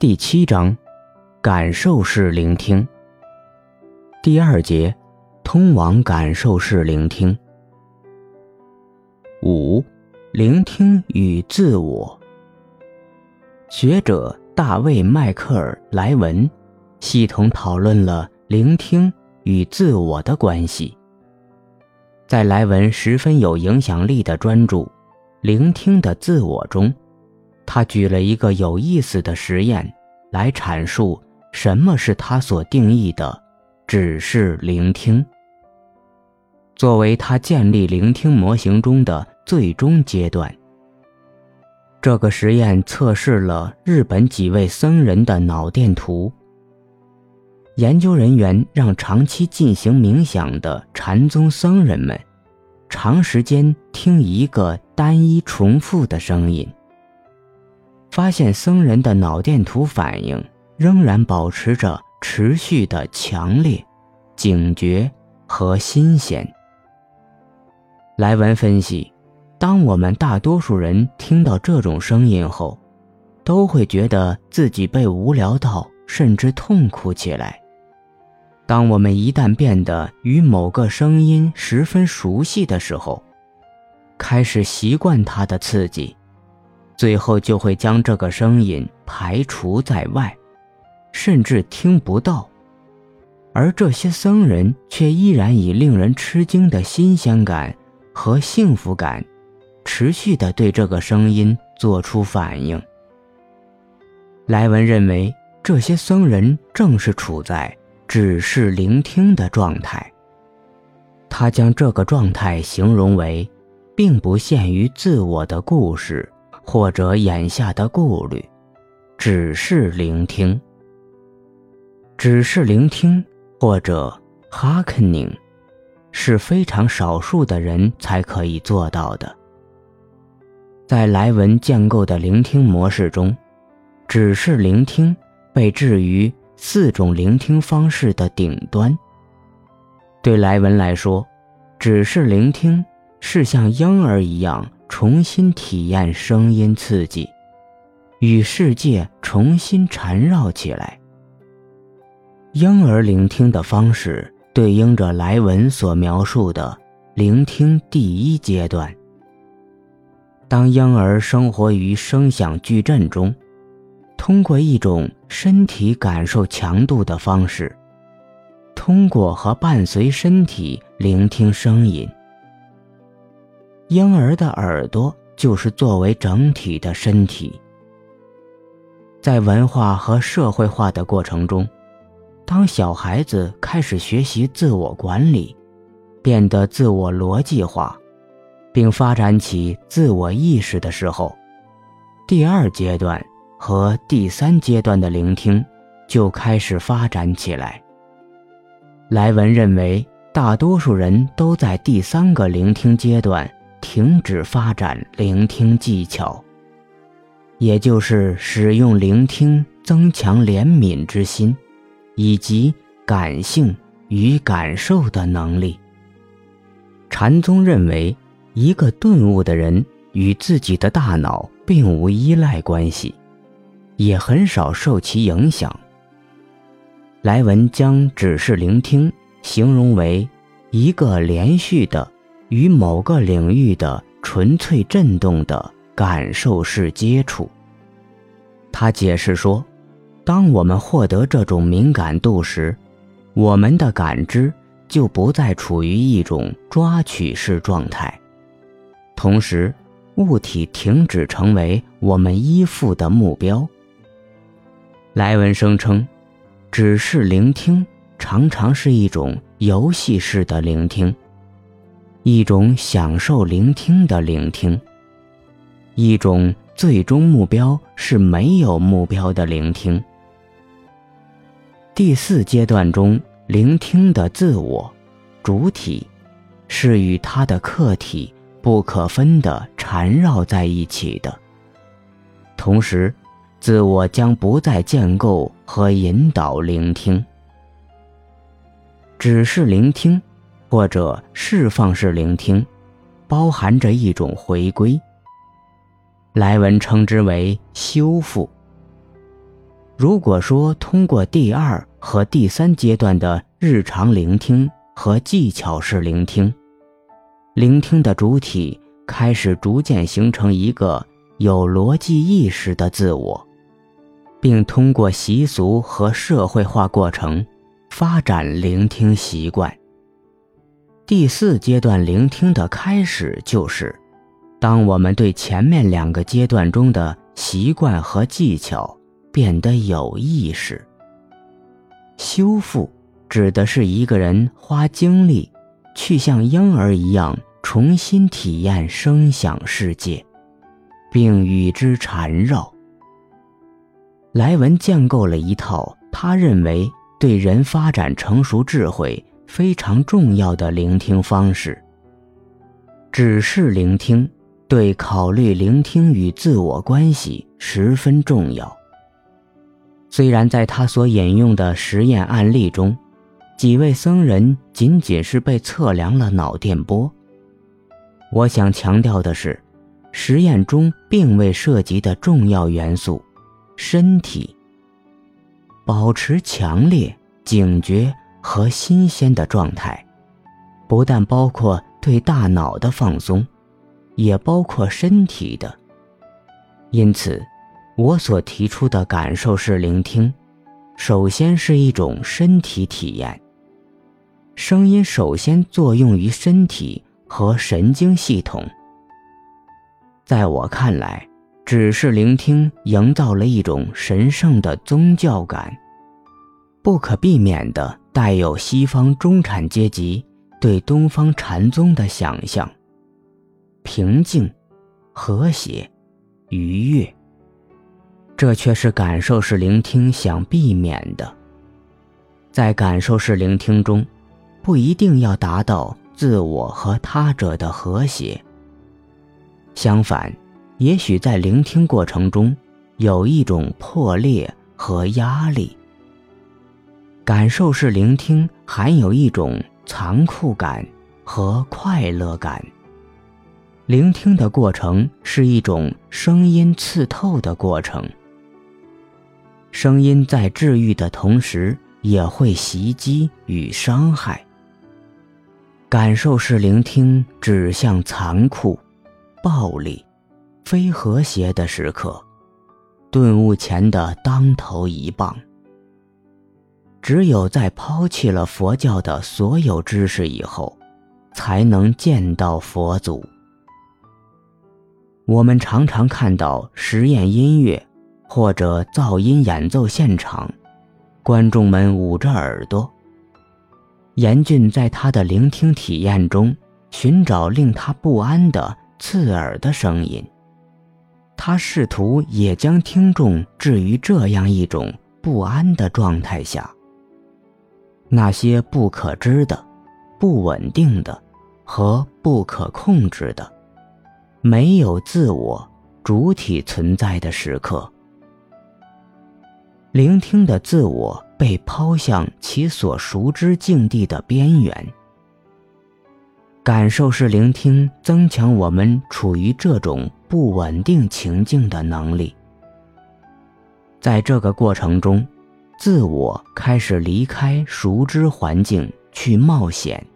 第七章，感受式聆听。第二节，通往感受式聆听。五，聆听与自我。学者大卫·迈克尔·莱文系统讨论了聆听与自我的关系。在莱文十分有影响力的专著《聆听的自我》中。他举了一个有意思的实验，来阐述什么是他所定义的“只是聆听”。作为他建立聆听模型中的最终阶段，这个实验测试了日本几位僧人的脑电图。研究人员让长期进行冥想的禅宗僧人们，长时间听一个单一重复的声音。发现僧人的脑电图反应仍然保持着持续的强烈、警觉和新鲜。莱文分析，当我们大多数人听到这种声音后，都会觉得自己被无聊到，甚至痛苦起来。当我们一旦变得与某个声音十分熟悉的时候，开始习惯它的刺激。最后就会将这个声音排除在外，甚至听不到，而这些僧人却依然以令人吃惊的新鲜感和幸福感，持续地对这个声音做出反应。莱文认为，这些僧人正是处在只是聆听的状态。他将这个状态形容为，并不限于自我的故事。或者眼下的顾虑，只是聆听，只是聆听，或者 hearkening，是非常少数的人才可以做到的。在莱文建构的聆听模式中，只是聆听被置于四种聆听方式的顶端。对莱文来说，只是聆听是像婴儿一样。重新体验声音刺激，与世界重新缠绕起来。婴儿聆听的方式对应着莱文所描述的聆听第一阶段。当婴儿生活于声响矩阵中，通过一种身体感受强度的方式，通过和伴随身体聆听声音。婴儿的耳朵就是作为整体的身体。在文化和社会化的过程中，当小孩子开始学习自我管理，变得自我逻辑化，并发展起自我意识的时候，第二阶段和第三阶段的聆听就开始发展起来。莱文认为，大多数人都在第三个聆听阶段。停止发展聆听技巧，也就是使用聆听增强怜悯之心，以及感性与感受的能力。禅宗认为，一个顿悟的人与自己的大脑并无依赖关系，也很少受其影响。莱文将只是聆听形容为一个连续的。与某个领域的纯粹震动的感受式接触。他解释说，当我们获得这种敏感度时，我们的感知就不再处于一种抓取式状态，同时，物体停止成为我们依附的目标。莱文声称，只是聆听常常是一种游戏式的聆听。一种享受聆听的聆听，一种最终目标是没有目标的聆听。第四阶段中，聆听的自我主体是与他的客体不可分的缠绕在一起的，同时，自我将不再建构和引导聆听，只是聆听。或者释放式聆听，包含着一种回归。莱文称之为修复。如果说通过第二和第三阶段的日常聆听和技巧式聆听，聆听的主体开始逐渐形成一个有逻辑意识的自我，并通过习俗和社会化过程发展聆听习惯。第四阶段聆听的开始就是，当我们对前面两个阶段中的习惯和技巧。变得有意识。修复指的是一个人花精力去像婴儿一样重新体验声响世界，并与之缠绕。莱文建构了一套他认为对人发展成熟智慧非常重要的聆听方式。只是聆听对考虑聆听与自我关系十分重要。虽然在他所引用的实验案例中，几位僧人仅仅是被测量了脑电波。我想强调的是，实验中并未涉及的重要元素——身体。保持强烈、警觉和新鲜的状态，不但包括对大脑的放松，也包括身体的。因此。我所提出的感受式聆听，首先是一种身体体验。声音首先作用于身体和神经系统。在我看来，只是聆听营造了一种神圣的宗教感，不可避免的带有西方中产阶级对东方禅宗的想象：平静、和谐、愉悦。这却是感受式聆听想避免的。在感受式聆听中，不一定要达到自我和他者的和谐。相反，也许在聆听过程中有一种破裂和压力。感受式聆听含有一种残酷感和快乐感。聆听的过程是一种声音刺透的过程。声音在治愈的同时，也会袭击与伤害。感受式聆听指向残酷、暴力、非和谐的时刻，顿悟前的当头一棒。只有在抛弃了佛教的所有知识以后，才能见到佛祖。我们常常看到实验音乐。或者噪音演奏现场，观众们捂着耳朵。严峻在他的聆听体验中寻找令他不安的刺耳的声音，他试图也将听众置于这样一种不安的状态下。那些不可知的、不稳定的和不可控制的，没有自我主体存在的时刻。聆听的自我被抛向其所熟知境地的边缘。感受式聆听增强我们处于这种不稳定情境的能力。在这个过程中，自我开始离开熟知环境去冒险。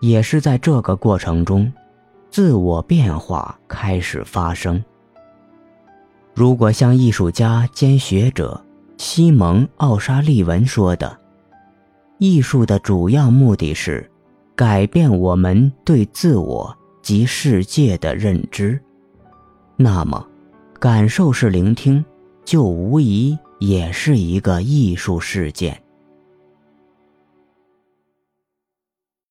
也是在这个过程中，自我变化开始发生。如果像艺术家兼学者西蒙·奥沙利文说的，艺术的主要目的是改变我们对自我及世界的认知，那么，感受式聆听就无疑也是一个艺术事件。